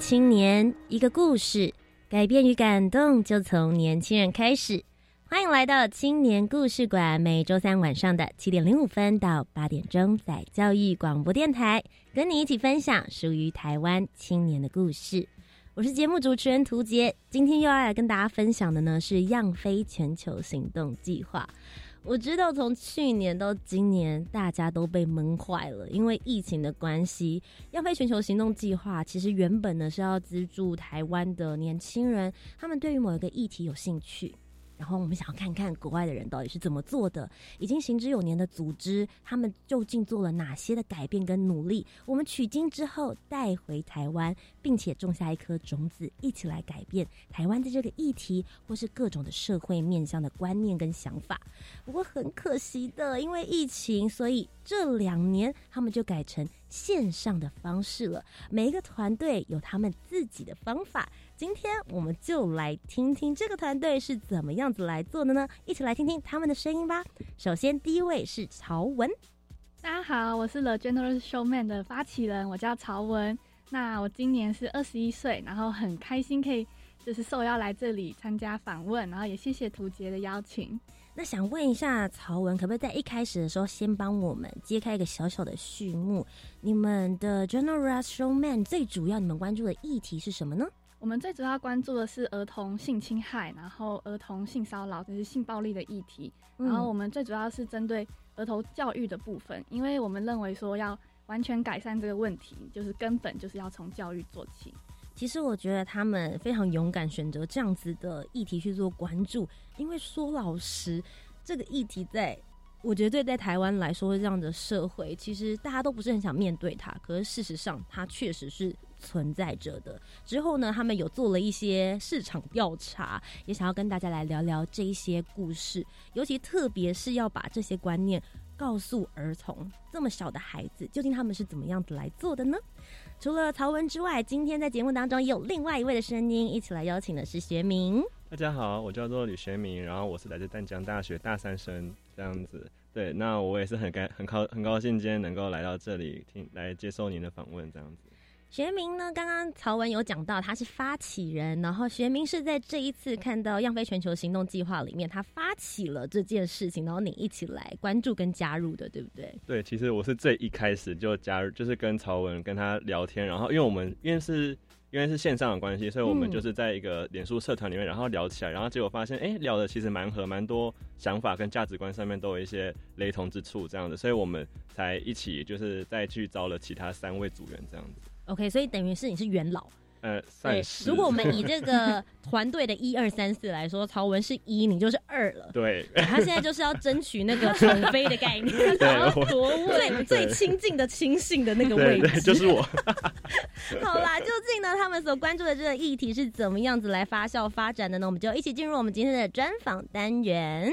青年，一个故事，改变与感动就从年轻人开始。欢迎来到青年故事馆，每周三晚上的七点零五分到八点钟，在教育广播电台，跟你一起分享属于台湾青年的故事。我是节目主持人涂杰，今天又要来跟大家分享的呢是“样飞全球行动计划”。我知道，从去年到今年，大家都被闷坏了，因为疫情的关系。要飞全球行动计划其实原本呢是要资助台湾的年轻人，他们对于某一个议题有兴趣。然后我们想要看看国外的人到底是怎么做的，已经行之有年的组织，他们究竟做了哪些的改变跟努力？我们取经之后带回台湾，并且种下一颗种子，一起来改变台湾的这个议题，或是各种的社会面向的观念跟想法。不过很可惜的，因为疫情，所以这两年他们就改成线上的方式了。每一个团队有他们自己的方法。今天我们就来听听这个团队是怎么样子来做的呢？一起来听听他们的声音吧。首先，第一位是曹文。大家好，我是 The General Showman 的发起人，我叫曹文。那我今年是二十一岁，然后很开心可以就是受邀来这里参加访问，然后也谢谢图杰的邀请。那想问一下曹文，可不可以在一开始的时候先帮我们揭开一个小小的序幕？你们的 General Showman 最主要你们关注的议题是什么呢？我们最主要关注的是儿童性侵害，然后儿童性骚扰，就是性暴力的议题。然后我们最主要是针对儿童教育的部分，因为我们认为说要完全改善这个问题，就是根本就是要从教育做起。其实我觉得他们非常勇敢，选择这样子的议题去做关注，因为说老实，这个议题在。我觉得对在台湾来说，这样的社会其实大家都不是很想面对它。可是事实上，它确实是存在着的。之后呢，他们有做了一些市场调查，也想要跟大家来聊聊这一些故事。尤其特别是要把这些观念告诉儿童，这么小的孩子，究竟他们是怎么样子来做的呢？除了曹文之外，今天在节目当中也有另外一位的声音，一起来邀请的是学明。大家好，我叫做吕学明，然后我是来自淡江大学大三生，这样子。对，那我也是很高很高很高兴今天能够来到这里听来接受您的访问，这样子。学明呢，刚刚曹文有讲到他是发起人，然后学明是在这一次看到样飞全球行动计划里面，他发起了这件事情，然后你一起来关注跟加入的，对不对？对，其实我是最一开始就加入，就是跟曹文跟他聊天，然后因为我们因为是。因为是线上的关系，所以我们就是在一个脸书社团里面，然后聊起来，然后结果发现，哎，聊的其实蛮合，蛮多想法跟价值观上面都有一些雷同之处，这样子，所以我们才一起就是再去招了其他三位组员，这样子。OK，所以等于是你是元老。呃，对，如果我们以这个 团队的一二三四来说，曹文是一，你就是二了。对，他现在就是要争取那个宠妃的概念，然后夺位最亲近的亲信的那个位置，就是我。好啦，究竟呢，他们所关注的这个议题是怎么样子来发酵发展的呢？我们就一起进入我们今天的专访单元。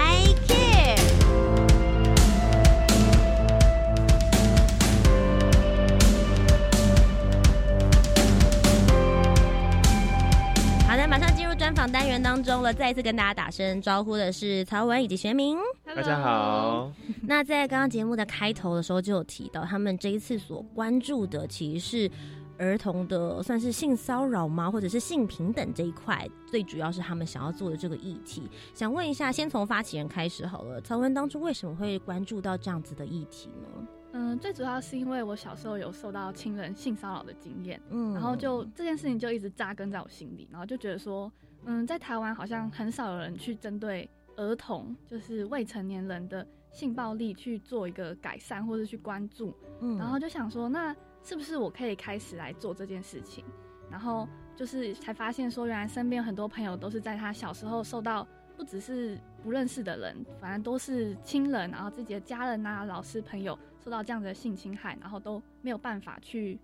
入专访单元当中了。再一次跟大家打声招呼的是曹文以及学明。大家好。那在刚刚节目的开头的时候就有提到，他们这一次所关注的其实是儿童的算是性骚扰吗？或者是性平等这一块，最主要是他们想要做的这个议题。想问一下，先从发起人开始好了。曹文当初为什么会关注到这样子的议题呢？嗯，最主要是因为我小时候有受到亲人性骚扰的经验，嗯，然后就这件事情就一直扎根在我心里，然后就觉得说，嗯，在台湾好像很少有人去针对儿童，就是未成年人的性暴力去做一个改善或者去关注，嗯，然后就想说，那是不是我可以开始来做这件事情？然后就是才发现说，原来身边很多朋友都是在他小时候受到。不只是不认识的人，反正都是亲人，然后自己的家人啊、老师、朋友受到这样的性侵害，然后都没有办法去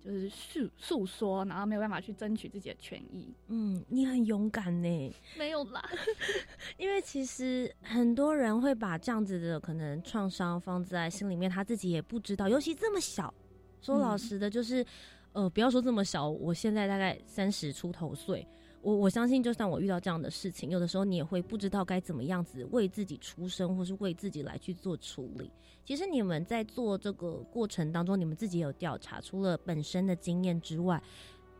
就是诉诉说，然后没有办法去争取自己的权益。嗯，你很勇敢呢。没有啦，因为其实很多人会把这样子的可能创伤放在心里面，他自己也不知道，尤其这么小。说老实的，就是呃，不要说这么小，我现在大概三十出头岁。我我相信，就算我遇到这样的事情，有的时候你也会不知道该怎么样子为自己出声，或是为自己来去做处理。其实你们在做这个过程当中，你们自己有调查，除了本身的经验之外，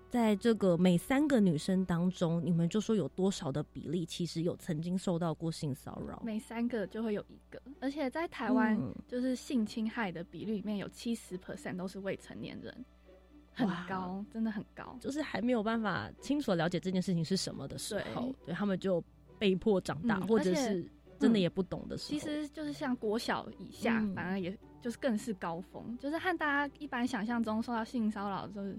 在这个每三个女生当中，你们就说有多少的比例其实有曾经受到过性骚扰？每三个就会有一个，而且在台湾，就是性侵害的比率里面有七十 percent 都是未成年人。很高，真的很高，就是还没有办法清楚了解这件事情是什么的时候，对他们就被迫长大，或者是真的也不懂的时候。其实就是像国小以下，反而也就是更是高峰，就是和大家一般想象中受到性骚扰，就是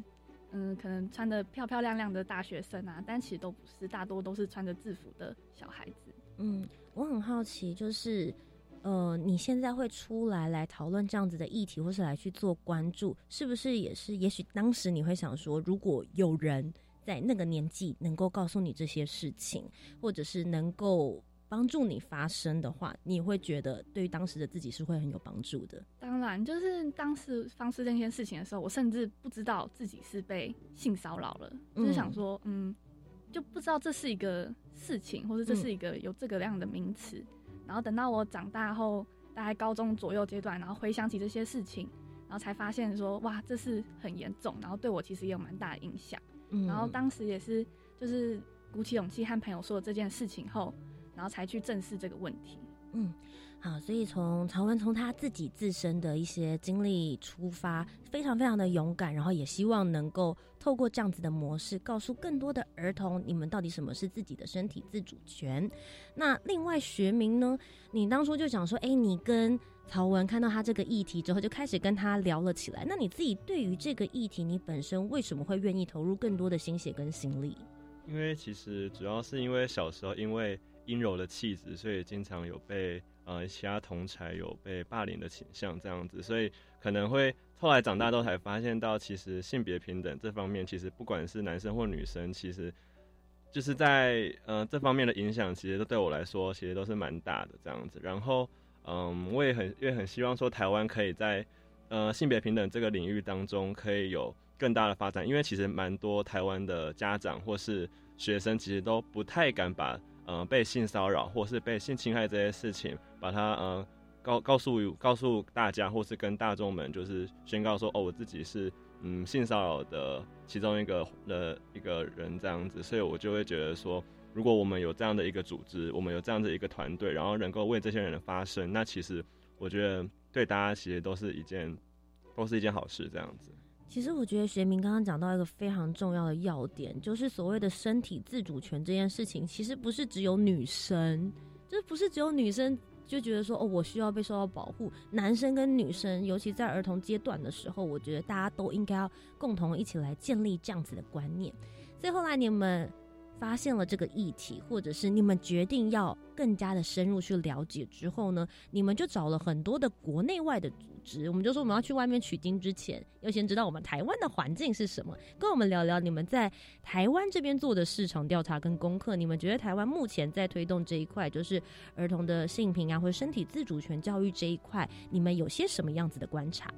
嗯，可能穿的漂漂亮亮的大学生啊，但其实都不是，大多都是穿着制服的小孩子。嗯，我很好奇，就是。呃，你现在会出来来讨论这样子的议题，或是来去做关注，是不是也是？也许当时你会想说，如果有人在那个年纪能够告诉你这些事情，或者是能够帮助你发声的话，你会觉得对于当时的自己是会很有帮助的。当然，就是当时发生这件事情的时候，我甚至不知道自己是被性骚扰了，就是想说，嗯，就不知道这是一个事情，或者这是一个有这个样的名词。然后等到我长大后，大概高中左右阶段，然后回想起这些事情，然后才发现说，哇，这是很严重，然后对我其实也有蛮大的影响。嗯然后当时也是就是鼓起勇气和朋友说了这件事情后，然后才去正视这个问题。嗯。好，所以从曹文从他自己自身的一些经历出发，非常非常的勇敢，然后也希望能够透过这样子的模式，告诉更多的儿童，你们到底什么是自己的身体自主权。那另外学名呢？你当初就讲说，哎，你跟曹文看到他这个议题之后，就开始跟他聊了起来。那你自己对于这个议题，你本身为什么会愿意投入更多的心血跟心力？因为其实主要是因为小时候因为阴柔的气质，所以经常有被。呃，其他同才有被霸凌的倾向，这样子，所以可能会后来长大都才发现到，其实性别平等这方面，其实不管是男生或女生，其实就是在呃这方面的影响，其实都对我来说，其实都是蛮大的这样子。然后，嗯，我也很也很希望说，台湾可以在呃性别平等这个领域当中，可以有更大的发展，因为其实蛮多台湾的家长或是学生，其实都不太敢把。呃，被性骚扰或是被性侵害这些事情，把它呃告告诉告诉大家，或是跟大众们就是宣告说，哦，我自己是嗯性骚扰的其中一个的一个人这样子，所以我就会觉得说，如果我们有这样的一个组织，我们有这样的一个团队，然后能够为这些人的发声，那其实我觉得对大家其实都是一件都是一件好事这样子。其实我觉得学明刚刚讲到一个非常重要的要点，就是所谓的身体自主权这件事情，其实不是只有女生，就是不是只有女生就觉得说哦，我需要被受到保护。男生跟女生，尤其在儿童阶段的时候，我觉得大家都应该要共同一起来建立这样子的观念。所以后来你们发现了这个议题，或者是你们决定要更加的深入去了解之后呢，你们就找了很多的国内外的。我们就说我们要去外面取经之前，要先知道我们台湾的环境是什么。跟我们聊聊你们在台湾这边做的市场调查跟功课。你们觉得台湾目前在推动这一块，就是儿童的性平啊，或者身体自主权教育这一块，你们有些什么样子的观察？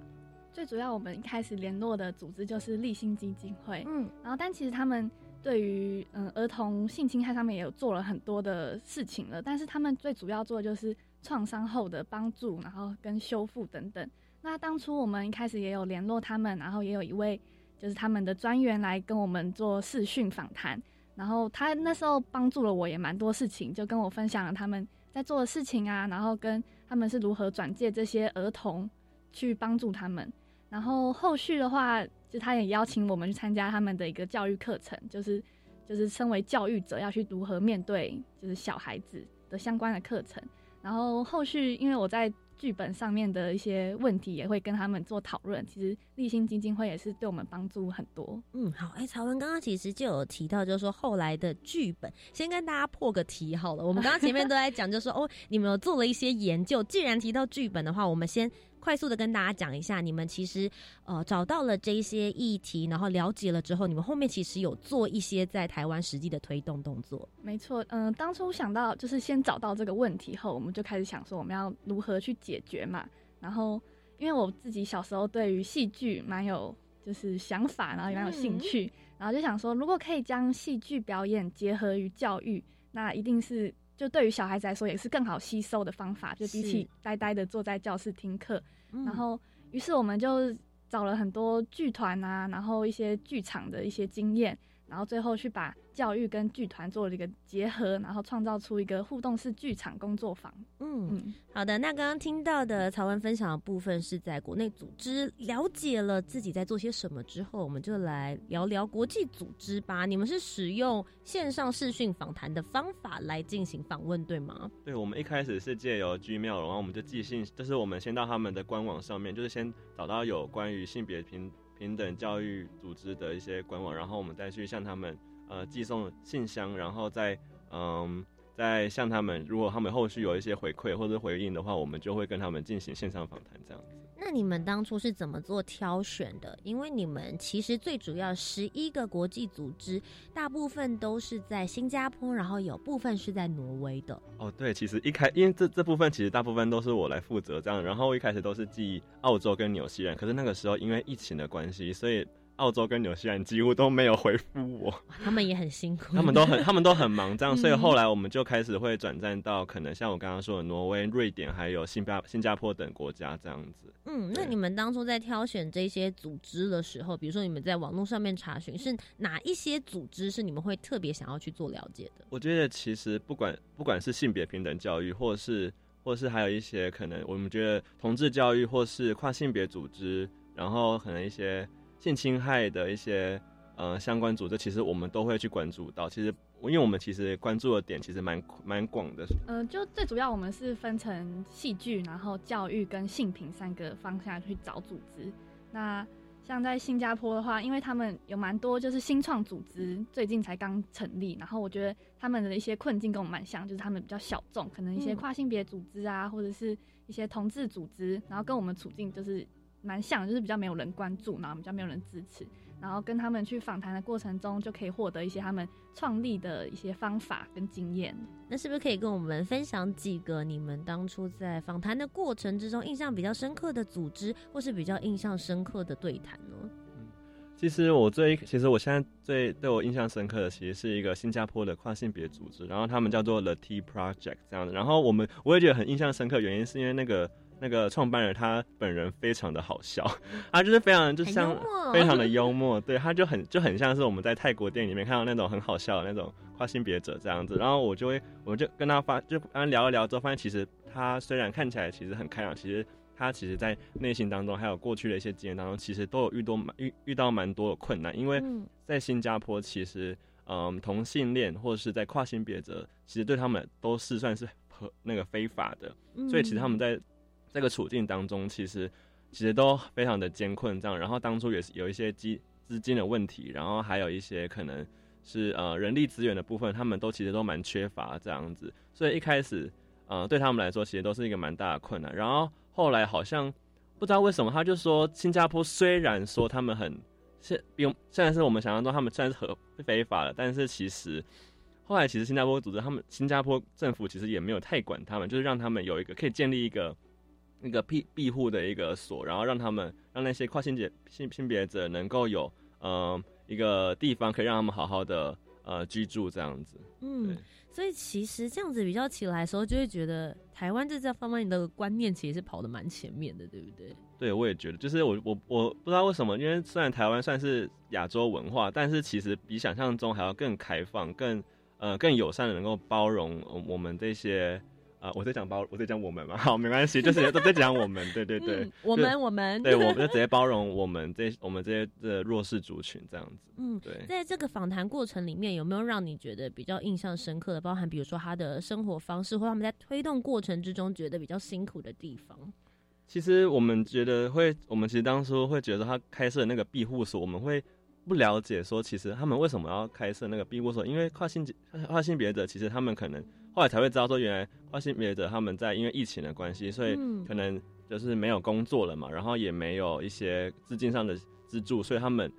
最主要，我们一开始联络的组织就是立新基金会。嗯，然后但其实他们对于嗯儿童性侵害上面也有做了很多的事情了，但是他们最主要做的就是。创伤后的帮助，然后跟修复等等。那当初我们一开始也有联络他们，然后也有一位就是他们的专员来跟我们做视讯访谈。然后他那时候帮助了我也蛮多事情，就跟我分享了他们在做的事情啊，然后跟他们是如何转介这些儿童去帮助他们。然后后续的话，就他也邀请我们去参加他们的一个教育课程，就是就是身为教育者要去如何面对就是小孩子的相关的课程。然后后续因为我在。剧本上面的一些问题也会跟他们做讨论。其实立新基金会也是对我们帮助很多。嗯，好，哎，曹文刚刚其实就有提到，就是说后来的剧本，先跟大家破个题好了。我们刚刚前面都在讲，就是说哦，你们有做了一些研究。既然提到剧本的话，我们先。快速的跟大家讲一下，你们其实呃找到了这些议题，然后了解了之后，你们后面其实有做一些在台湾实际的推动动作。没错，嗯，当初想到就是先找到这个问题后，我们就开始想说我们要如何去解决嘛。然后因为我自己小时候对于戏剧蛮有就是想法，然后也蛮有兴趣，然后就想说如果可以将戏剧表演结合于教育，那一定是。就对于小孩子来说，也是更好吸收的方法，就比起呆呆的坐在教室听课。然后，于是我们就找了很多剧团啊，然后一些剧场的一些经验。然后最后去把教育跟剧团做了一个结合，然后创造出一个互动式剧场工作坊。嗯，好的。那刚刚听到的曹文分享的部分是在国内组织了解了自己在做些什么之后，我们就来聊聊国际组织吧。你们是使用线上视讯访谈的方法来进行访问，对吗？对，我们一开始是借由 Gmail，然后我们就寄信，就是我们先到他们的官网上面，就是先找到有关于性别平。平等教育组织的一些官网，然后我们再去向他们呃寄送信箱，然后再嗯再向他们，如果他们后续有一些回馈或者回应的话，我们就会跟他们进行线上访谈这样子。那你们当初是怎么做挑选的？因为你们其实最主要十一个国际组织，大部分都是在新加坡，然后有部分是在挪威的。哦，对，其实一开因为这这部分其实大部分都是我来负责这样，然后一开始都是寄澳洲跟纽西兰，可是那个时候因为疫情的关系，所以。澳洲跟纽西兰几乎都没有回复我，他们也很辛苦，他们都很他们都很忙，这样，所以后来我们就开始会转战到可能像我刚刚说的挪威、瑞典，还有新加新加坡等国家这样子。嗯，那你们当初在挑选这些组织的时候，比如说你们在网络上面查询，是哪一些组织是你们会特别想要去做了解的？我觉得其实不管不管是性别平等教育，或是或是还有一些可能我们觉得同志教育，或是跨性别组织，然后可能一些。性侵害的一些呃相关组织，其实我们都会去关注到。其实，因为我们其实关注的点其实蛮蛮广的。呃，就最主要我们是分成戏剧、然后教育跟性平三个方向去找组织。那像在新加坡的话，因为他们有蛮多就是新创组织，最近才刚成立。然后我觉得他们的一些困境跟我们蛮像，就是他们比较小众，可能一些跨性别组织啊，或者是一些同志组织，然后跟我们处境就是。蛮像，就是比较没有人关注，然后比较没有人支持，然后跟他们去访谈的过程中，就可以获得一些他们创立的一些方法跟经验。那是不是可以跟我们分享几个你们当初在访谈的过程之中印象比较深刻的组织，或是比较印象深刻的对谈呢？嗯，其实我最，其实我现在最对我印象深刻的，其实是一个新加坡的跨性别组织，然后他们叫做 The T Project 这样的。然后我们我也觉得很印象深刻，原因是因为那个。那个创办人他本人非常的好笑，他就是非常就像非常的 幽默，对，他就很就很像是我们在泰国电影里面看到那种很好笑的那种跨性别者这样子。然后我就会我就跟他发就跟他聊一聊之后，发现其实他虽然看起来其实很开朗，其实他其实在内心当中还有过去的一些经验当中，其实都有遇多遇遇到蛮多的困难。因为在新加坡，其实嗯同性恋或者是在跨性别者，其实对他们都是算是和那个非法的，所以其实他们在。这个处境当中，其实其实都非常的艰困，这样。然后当初也是有一些资资金的问题，然后还有一些可能是呃人力资源的部分，他们都其实都蛮缺乏这样子。所以一开始，呃，对他们来说，其实都是一个蛮大的困难。然后后来好像不知道为什么，他就说新加坡虽然说他们很现，比现在是我们想象中他们虽然是合非法的，但是其实后来其实新加坡组织他们新加坡政府其实也没有太管他们，就是让他们有一个可以建立一个。那个庇庇护的一个所，然后让他们让那些跨性别性性别者能够有呃一个地方可以让他们好好的呃居住这样子。嗯，所以其实这样子比较起来的时候，就会觉得台湾在这方面的观念其实是跑得蛮前面的，对不对？对，我也觉得，就是我我我不知道为什么，因为虽然台湾算是亚洲文化，但是其实比想象中还要更开放、更呃更友善的，能够包容我们这些。啊，我在讲包，我在讲我们嘛，好，没关系，就是都在讲我们，对对对，我们我们，对，我们就直接包容我们这我们这些的弱势族群这样子。嗯，对，在这个访谈过程里面，有没有让你觉得比较印象深刻的，包含比如说他的生活方式，或他们在推动过程之中觉得比较辛苦的地方？其实我们觉得会，我们其实当初会觉得他开设那个庇护所，我们会不了解说，其实他们为什么要开设那个庇护所？因为跨性跨性别者，其实他们可能。后来才会知道说，原来跨性别者他们在因为疫情的关系，所以可能就是没有工作了嘛，然后也没有一些资金上的资助，所以他们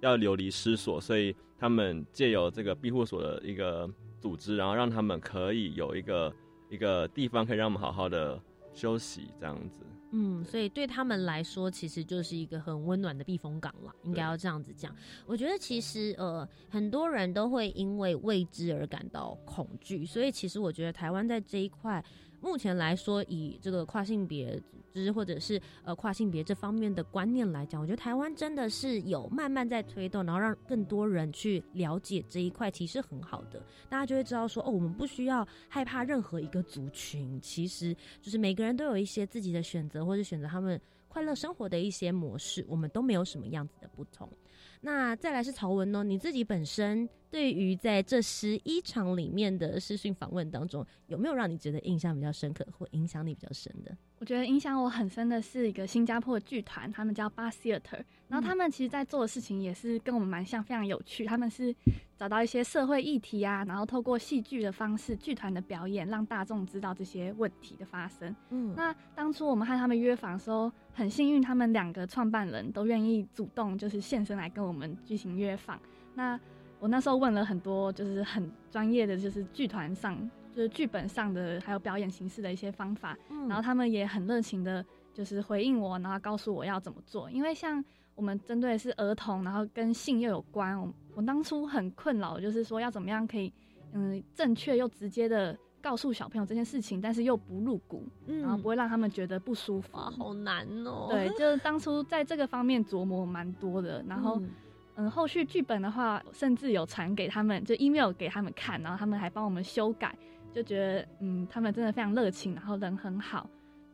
要流离失所，所以他们借由这个庇护所的一个组织，然后让他们可以有一个一个地方可以让我们好好的休息这样子。嗯，所以对他们来说，其实就是一个很温暖的避风港了，应该要这样子讲。我觉得其实呃，很多人都会因为未知而感到恐惧，所以其实我觉得台湾在这一块。目前来说，以这个跨性别之或者是呃跨性别这方面的观念来讲，我觉得台湾真的是有慢慢在推动，然后让更多人去了解这一块，其实很好的。大家就会知道说，哦，我们不需要害怕任何一个族群，其实就是每个人都有一些自己的选择，或者选择他们快乐生活的一些模式，我们都没有什么样子的不同。那再来是曹文呢？你自己本身对于在这十一场里面的视讯访问当中，有没有让你觉得印象比较深刻或影响你比较深的？我觉得影响我很深的是一个新加坡的剧团，他们叫 Bar Theater，然后他们其实在做的事情也是跟我们蛮像，非常有趣。他们是找到一些社会议题啊，然后透过戏剧的方式、剧团的表演，让大众知道这些问题的发生。嗯，那当初我们和他们约访的时候，很幸运，他们两个创办人都愿意主动就是现身来跟我们进行约访。那我那时候问了很多，就是很专业的，就是剧团上。就是剧本上的，还有表演形式的一些方法，然后他们也很热情的，就是回应我，然后告诉我要怎么做。因为像我们针对的是儿童，然后跟性又有关，我我当初很困扰，就是说要怎么样可以，嗯，正确又直接的告诉小朋友这件事情，但是又不入骨，然后不会让他们觉得不舒服。好难哦。对，就是当初在这个方面琢磨蛮多的，然后，嗯，后续剧本的话，甚至有传给他们，就 email 给他们看，然后他们还帮我们修改。就觉得，嗯，他们真的非常热情，然后人很好，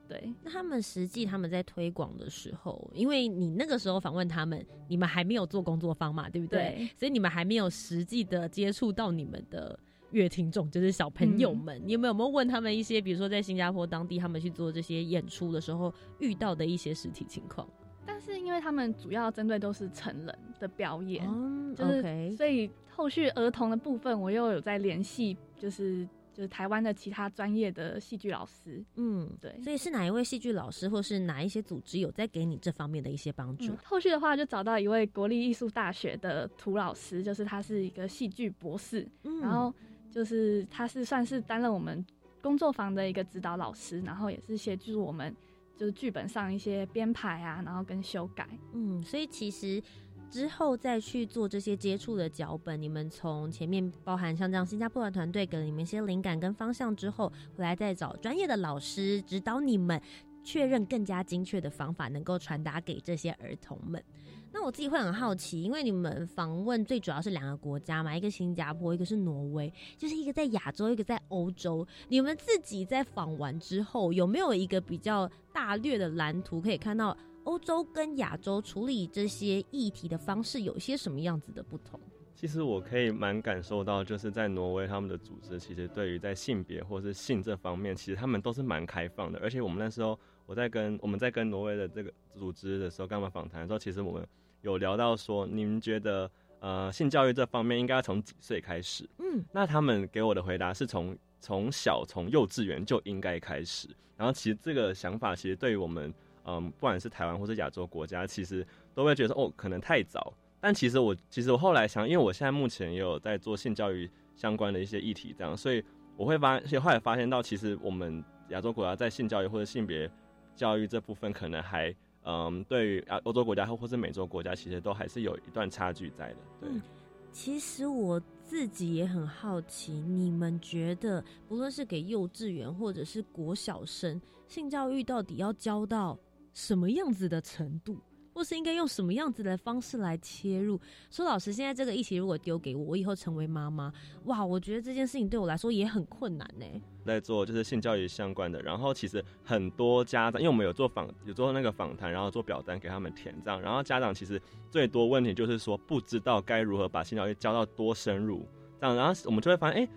对。那他们实际他们在推广的时候，因为你那个时候访问他们，你们还没有做工作坊嘛，对不对？所以你们还没有实际的接触到你们的乐听众，就是小朋友们。你有没有没有问他们一些，比如说在新加坡当地他们去做这些演出的时候遇到的一些实体情况？但是因为他们主要针对都是成人的表演，就是所以后续儿童的部分，我又有在联系，就是。就是台湾的其他专业的戏剧老师，嗯，对，所以是哪一位戏剧老师，或是哪一些组织有在给你这方面的一些帮助？后续的话就找到一位国立艺术大学的涂老师，就是他是一个戏剧博士，然后就是他是算是担任我们工作坊的一个指导老师，然后也是协助我们就是剧本上一些编排啊，然后跟修改，嗯，所以其实。之后再去做这些接触的脚本，你们从前面包含像这样新加坡的团队给了你们一些灵感跟方向之后，回来再找专业的老师指导你们，确认更加精确的方法能够传达给这些儿童们。那我自己会很好奇，因为你们访问最主要是两个国家嘛，一个新加坡，一个是挪威，就是一个在亚洲，一个在欧洲。你们自己在访完之后，有没有一个比较大略的蓝图可以看到？欧洲跟亚洲处理这些议题的方式有些什么样子的不同？其实我可以蛮感受到，就是在挪威他们的组织，其实对于在性别或是性这方面，其实他们都是蛮开放的。而且我们那时候我在跟我们在跟挪威的这个组织的时候，干嘛访谈的时候，其实我们有聊到说，你们觉得呃性教育这方面应该从几岁开始？嗯，那他们给我的回答是从从小从幼稚园就应该开始。然后其实这个想法其实对于我们。嗯，不管是台湾或是亚洲国家，其实都会觉得哦，可能太早。但其实我，其实我后来想，因为我现在目前也有在做性教育相关的一些议题，这样，所以我会发，所以后来发现到，其实我们亚洲国家在性教育或者性别教育这部分，可能还嗯，对于啊欧洲国家或或是美洲国家，其实都还是有一段差距在的。对，其实我。自己也很好奇，你们觉得不论是给幼稚园或者是国小生，性教育到底要教到什么样子的程度？或是应该用什么样子的方式来切入？说老师，现在这个议题如果丢给我，我以后成为妈妈，哇，我觉得这件事情对我来说也很困难呢。在做就是性教育相关的，然后其实很多家长，因为我们有做访，有做那个访谈，然后做表单给他们填这样，然后家长其实最多问题就是说不知道该如何把性教育教到多深入这样，然后我们就会发现，哎。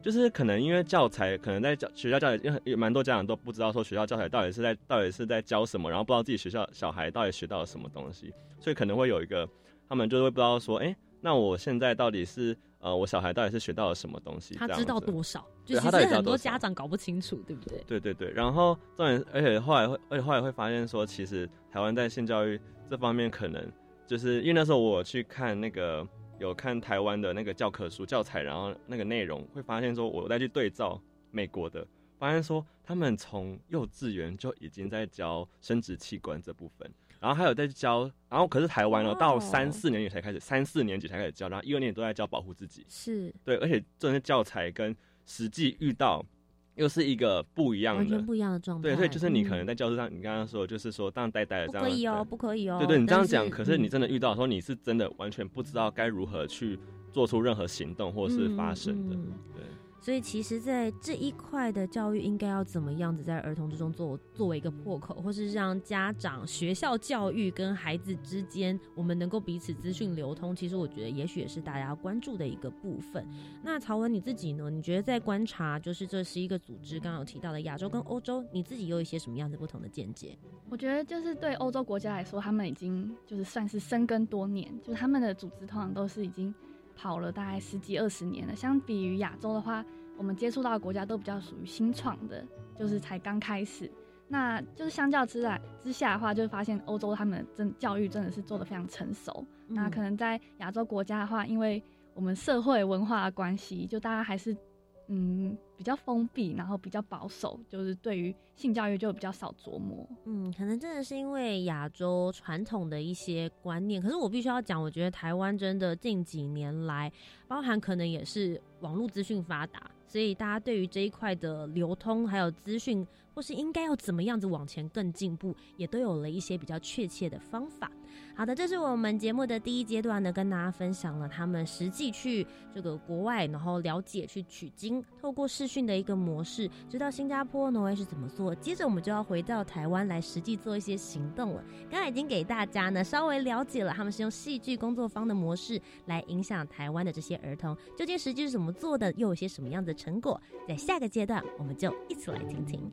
就是可能因为教材可能在教学校教材，因为有蛮多家长都不知道说学校教材到底是在到底是在教什么，然后不知道自己学校小孩到底学到了什么东西，所以可能会有一个他们就会不知道说，哎，那我现在到底是呃我小孩到底是学到了什么东西？他知道多少？就其实很多家长搞不清楚，对不对？对对对。然后重点，而且后来会，而且后来会发现说，其实台湾在性教育这方面可能就是因为那时候我去看那个。有看台湾的那个教科书教材，然后那个内容会发现说，我再去对照美国的，发现说他们从幼稚园就已经在教生殖器官这部分，然后还有在教，然后可是台湾呢，到三四年级才开始，三四年级才开始教，然后一二年级都在教保护自己，是对，而且这些教材跟实际遇到。又是一个不一样的，完全不一样的状态。对，所以就是你可能在教室上，你刚刚说就是说当呆呆的这样，不可以哦，不可以哦。对对，你这样讲，可是你真的遇到的时候你是真的完全不知道该如何去做出任何行动或是发生的，对。所以，其实，在这一块的教育，应该要怎么样子在儿童之中做作为一个破口，或是让家长、学校教育跟孩子之间，我们能够彼此资讯流通。其实，我觉得也许也是大家要关注的一个部分。那曹文你自己呢？你觉得在观察，就是这是一个组织，刚刚有提到的亚洲跟欧洲，你自己有一些什么样的不同的见解？我觉得，就是对欧洲国家来说，他们已经就是算是深耕多年，就是他们的组织通常都是已经。跑了大概十几二十年了，相比于亚洲的话，我们接触到的国家都比较属于新创的，就是才刚开始。那就是相较之来之下的话，就会发现欧洲他们真教育真的是做的非常成熟。那可能在亚洲国家的话，因为我们社会文化的关系，就大家还是。嗯，比较封闭，然后比较保守，就是对于性教育就比较少琢磨。嗯，可能真的是因为亚洲传统的一些观念。可是我必须要讲，我觉得台湾真的近几年来，包含可能也是网络资讯发达，所以大家对于这一块的流通还有资讯，或是应该要怎么样子往前更进步，也都有了一些比较确切的方法。好的，这是我们节目的第一阶段呢，跟大家分享了他们实际去这个国外，然后了解去取经，透过视讯的一个模式，知道新加坡、挪威是怎么做。接着我们就要回到台湾来实际做一些行动了。刚刚已经给大家呢稍微了解了，他们是用戏剧工作坊的模式来影响台湾的这些儿童，究竟实际是怎么做的，又有些什么样的成果？在下个阶段，我们就一起来听听。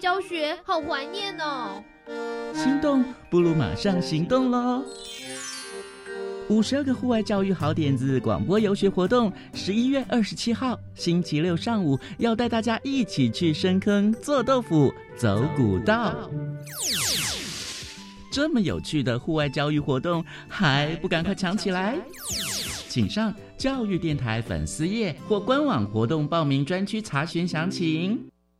教学，好怀念哦。心动不如马上行动喽！五十二个户外教育好点子广播游学活动，十一月二十七号星期六上午要带大家一起去深坑做豆腐、走古道。这么有趣的户外教育活动，还不赶快抢起来？请上教育电台粉丝页或官网活动报名专区查询详情。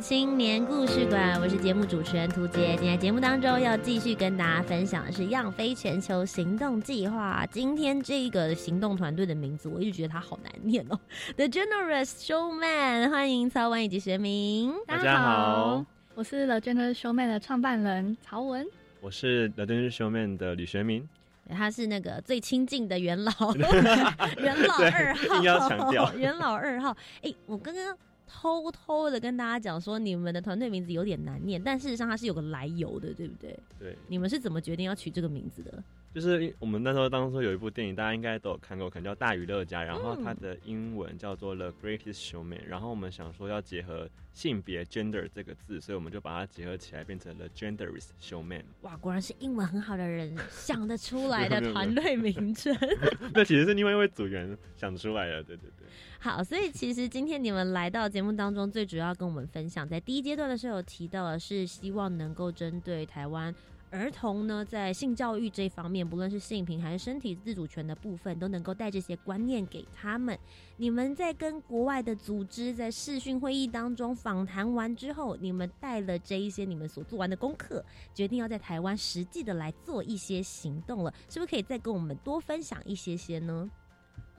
青年故事馆，我是节目主持人涂杰。今天节目当中要继续跟大家分享的是“样飞全球行动计划”。今天这个行动团队的名字，我一直觉得它好难念哦。The Generous Showman，欢迎曹文以及学明。大家好，我是 The Generous Showman 的创办人曹文。我是 The Generous Showman 的李学明。他是那个最亲近的元老，元老二号，要强调元老二号。哎，我刚刚。偷偷的跟大家讲说，你们的团队名字有点难念，但事实上它是有个来由的，对不对？对。你们是怎么决定要取这个名字的？就是我们那时候当初有一部电影，大家应该都有看过，可能叫《大娱乐家》，然后它的英文叫做《The Greatest Showman》，然后我们想说要结合性别 gender 这个字，所以我们就把它结合起来，变成了 Genderist Showman。哇，果然是英文很好的人想得出来的 团队名称。那其实是另外一位组员想出来的，对对对。好，所以其实今天你们来到节目当中，最主要跟我们分享，在第一阶段的时候有提到的是，希望能够针对台湾。儿童呢，在性教育这方面，不论是性平还是身体自主权的部分，都能够带这些观念给他们。你们在跟国外的组织在视讯会议当中访谈完之后，你们带了这一些你们所做完的功课，决定要在台湾实际的来做一些行动了，是不是可以再跟我们多分享一些些呢？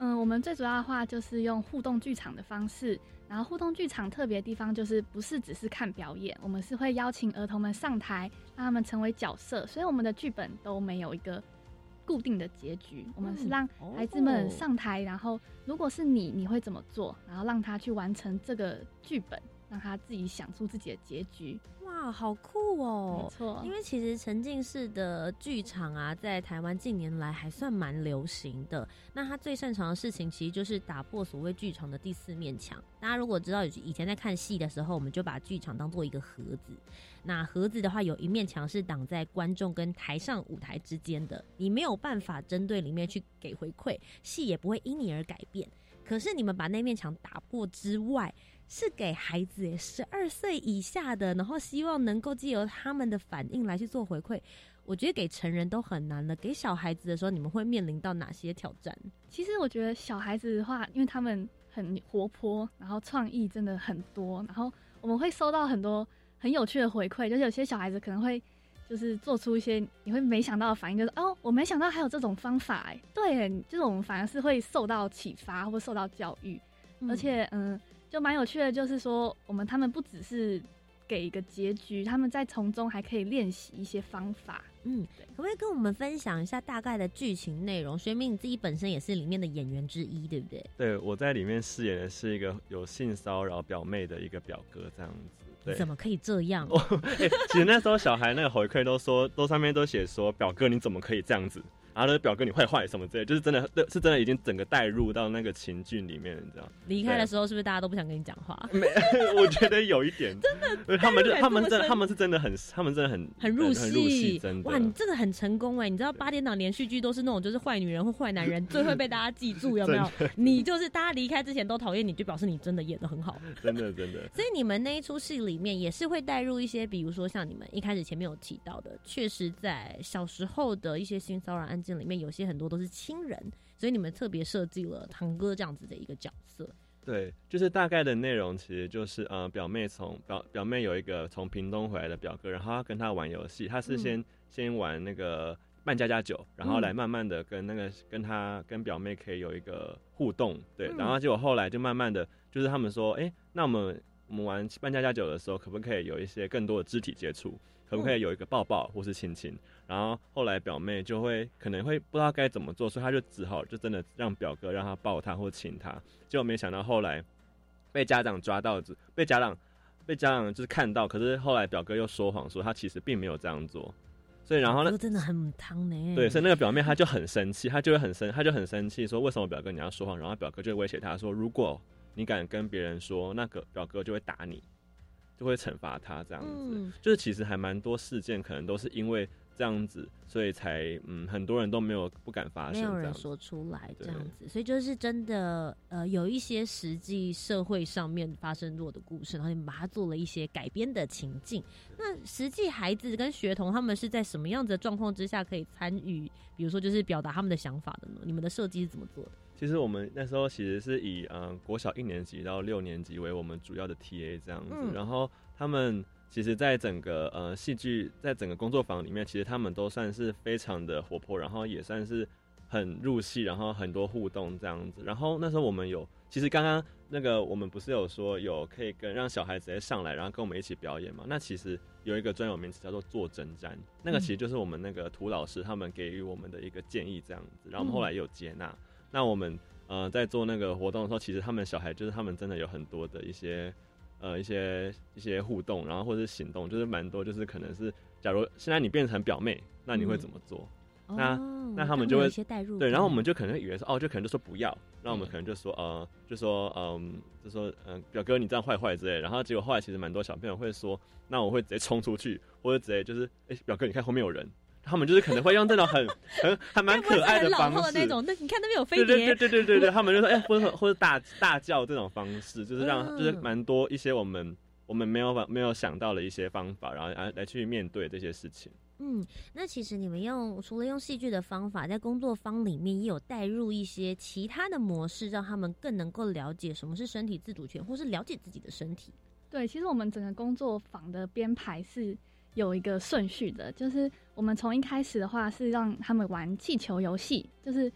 嗯，我们最主要的话就是用互动剧场的方式。然后互动剧场特别地方就是不是只是看表演，我们是会邀请儿童们上台，让他们成为角色，所以我们的剧本都没有一个固定的结局，我们是让孩子们上台，然后如果是你，你会怎么做？然后让他去完成这个剧本，让他自己想出自己的结局。哇，好酷哦！没错，因为其实沉浸式的剧场啊，在台湾近年来还算蛮流行的。那他最擅长的事情，其实就是打破所谓剧场的第四面墙。大家如果知道，以前在看戏的时候，我们就把剧场当做一个盒子。那盒子的话，有一面墙是挡在观众跟台上舞台之间的，你没有办法针对里面去给回馈，戏也不会因你而改变。可是你们把那面墙打破之外，是给孩子，十二岁以下的，然后希望能够借由他们的反应来去做回馈。我觉得给成人都很难了，给小孩子的时候，你们会面临到哪些挑战？其实我觉得小孩子的话，因为他们很活泼，然后创意真的很多，然后我们会收到很多很有趣的回馈，就是有些小孩子可能会就是做出一些你会没想到的反应，就是哦，我没想到还有这种方法，哎，对，就是我们反而是会受到启发或受到教育，而且嗯。就蛮有趣的，就是说，我们他们不只是给一个结局，他们在从中还可以练习一些方法。嗯，可不可以跟我们分享一下大概的剧情内容？学明你自己本身也是里面的演员之一，对不对？对，我在里面饰演的是一个有性骚扰表妹的一个表哥，这样子。对，怎么可以这样？哎，其实那时候小孩那个回馈都说，都上面都写说，表哥你怎么可以这样子？然后表哥你坏坏什么之类，就是真的，是真的已经整个带入到那个情境里面，你知道？离开的时候是不是大家都不想跟你讲话？没，我觉得有一点，真的，他们就他们真他们是真的很，他们真的很很入戏，真的。哇，你这个很成功哎！你知道八点档连续剧都是那种就是坏女人或坏男人最会被大家记住，有没有？你就是大家离开之前都讨厌你，就表示你真的演的很好，真的真的。所以你们那一出戏里面也是会带入一些，比如说像你们一开始前面有提到的，确实在小时候的一些性骚扰案件里面，有些很多。都是亲人，所以你们特别设计了堂哥这样子的一个角色。对，就是大概的内容，其实就是呃，表妹从表表妹有一个从屏东回来的表哥，然后他跟他玩游戏，他是先先玩那个扮家家酒，然后来慢慢的跟那个跟他跟表妹可以有一个互动，对，然后结果后来就慢慢的就是他们说，哎，那我们我们玩扮家家酒的时候，可不可以有一些更多的肢体接触？可不可以有一个抱抱或是亲亲？然后后来表妹就会可能会不知道该怎么做，所以她就只好就真的让表哥让他抱他或亲他。结果没想到后来被家长抓到，被家长被家长就是看到，可是后来表哥又说谎说他其实并没有这样做。所以然后呢，真的很汤呢。对，所以那个表妹她就很生气，她就会很生，她就很生气说为什么表哥你要说谎？然后表哥就威胁她说，如果你敢跟别人说，那个表哥就会打你。就会惩罚他这样子，就是其实还蛮多事件，可能都是因为这样子，所以才嗯，很多人都没有不敢发声，没有人说出来这样子，所以就是真的呃，有一些实际社会上面发生过的故事，然后你们把它做了一些改编的情境。那实际孩子跟学童他们是在什么样子的状况之下可以参与？比如说就是表达他们的想法的呢？你们的设计是怎么做的？其实我们那时候其实是以嗯国小一年级到六年级为我们主要的 TA 这样子，然后他们其实，在整个呃戏剧在整个工作坊里面，其实他们都算是非常的活泼，然后也算是很入戏，然后很多互动这样子。然后那时候我们有，其实刚刚那个我们不是有说有可以跟让小孩直接上来，然后跟我们一起表演嘛？那其实有一个专有名词叫做做针毡，那个其实就是我们那个涂老师他们给予我们的一个建议这样子，然后我们后来也有接纳。那我们呃在做那个活动的时候，其实他们小孩就是他们真的有很多的一些呃一些一些互动，然后或者是行动，就是蛮多，就是可能是假如现在你变成表妹，那你会怎么做？那那他们就会对，然后我们就可能以为说哦，就可能就说不要，那我们可能就说呃，就说嗯，就说嗯，表哥你这样坏坏之类，然后结果后来其实蛮多小朋友会说，那我会直接冲出去，或者直接就是哎，表哥你看后面有人。他们就是可能会用这种很 很还蛮可爱的方式，那种。那你看那边有飞碟，对对对对对对，他们就说哎，或者或者大大叫这种方式，就是让就是蛮多一些我们我们没有没有想到的一些方法，然后来来去面对这些事情。嗯，那其实你们用除了用戏剧的方法，在工作坊里面也有带入一些其他的模式，让他们更能够了解什么是身体自主权，或是了解自己的身体。对，其实我们整个工作坊的编排是。有一个顺序的，就是我们从一开始的话是让他们玩气球游戏，就是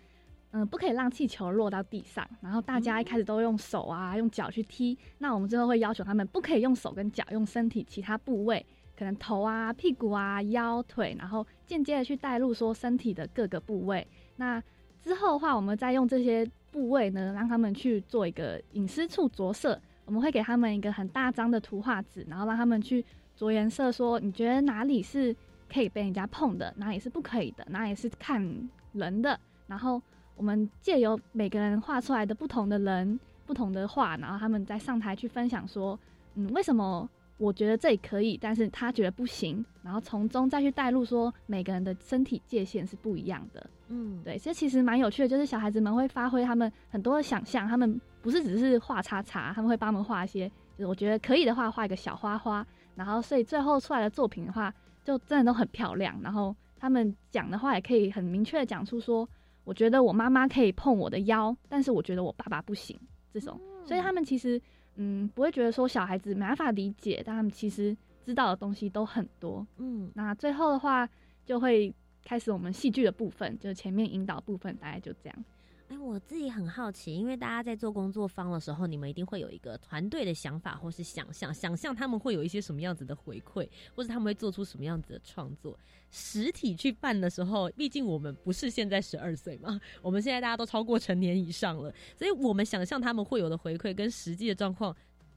嗯不可以让气球落到地上，然后大家一开始都用手啊用脚去踢，那我们最后会要求他们不可以用手跟脚，用身体其他部位，可能头啊、屁股啊、腰腿，然后间接的去带入说身体的各个部位。那之后的话，我们再用这些部位呢，让他们去做一个隐私处着色，我们会给他们一个很大张的图画纸，然后让他们去。着颜色说，你觉得哪里是可以被人家碰的，哪里是不可以的，哪里是看人的。然后我们借由每个人画出来的不同的人、不同的画，然后他们再上台去分享说，嗯，为什么我觉得这里可以，但是他觉得不行。然后从中再去带入说，每个人的身体界限是不一样的。嗯，对，这其实蛮有趣的，就是小孩子们会发挥他们很多的想象，他们不是只是画叉叉，他们会帮我们画一些，就是我觉得可以的话，画一个小花花。然后，所以最后出来的作品的话，就真的都很漂亮。然后他们讲的话也可以很明确的讲出说，我觉得我妈妈可以碰我的腰，但是我觉得我爸爸不行。这种，所以他们其实嗯不会觉得说小孩子没办法理解，但他们其实知道的东西都很多。嗯，那最后的话就会开始我们戏剧的部分，就是前面引导部分，大概就这样。哎，我自己很好奇，因为大家在做工作坊的时候，你们一定会有一个团队的想法或是想象，想象他们会有一些什么样子的回馈，或者他们会做出什么样子的创作。实体去办的时候，毕竟我们不是现在十二岁嘛，我们现在大家都超过成年以上了，所以我们想象他们会有的回馈跟实际的状况，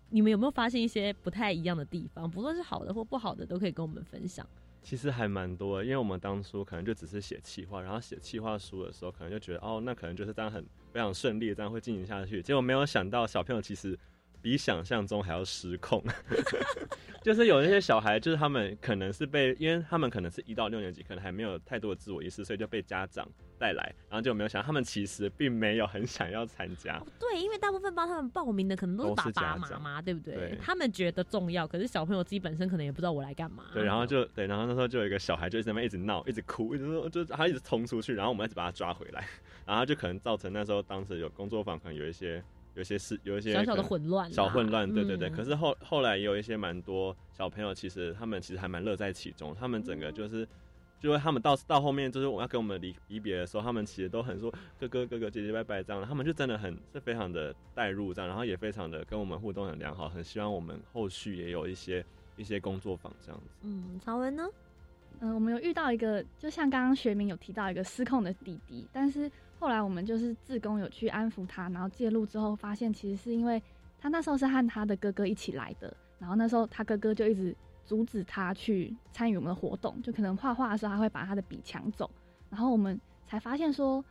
你们有没有发现一些不太一样的地方？不论是好的或不好的，都可以跟我们分享。其实还蛮多，因为我们当初可能就只是写企划，然后写企划书的时候，可能就觉得哦，那可能就是这样很非常顺利，这样会进行下去。结果没有想到，小朋友其实。比想象中还要失控，就是有那些小孩，就是他们可能是被，因为他们可能是一到六年级，可能还没有太多的自我意识，所以就被家长带来，然后就没有想，他们其实并没有很想要参加。对，因为大部分帮他们报名的可能都是爸爸妈妈，对不对？他们觉得重要，可是小朋友自己本身可能也不知道我来干嘛。对，然后就对，然后那时候就有一个小孩就在那边一直闹，一直哭，一直说，就他一直冲出去，然后我们一直把他抓回来，然后就可能造成那时候当时有工作坊，可能有一些。有些是有一些小小的混乱，小混乱，对对对。可是后后来也有一些蛮多小朋友，其实他们其实还蛮乐在其中。他们整个就是，就是他们到到后面，就是我要跟我们离离别的时候，他们其实都很说哥哥哥哥姐姐拜拜这样。他们就真的很是非常的带入这样，然后也非常的跟我们互动很良好，很希望我们后续也有一些一些工作坊这样子。嗯，曹文呢？嗯，我们有遇到一个，就像刚刚学明有提到一个失控的弟弟，但是。后来我们就是自工有去安抚他，然后介入之后发现，其实是因为他那时候是和他的哥哥一起来的，然后那时候他哥哥就一直阻止他去参与我们的活动，就可能画画的时候他会把他的笔抢走，然后我们才发现说，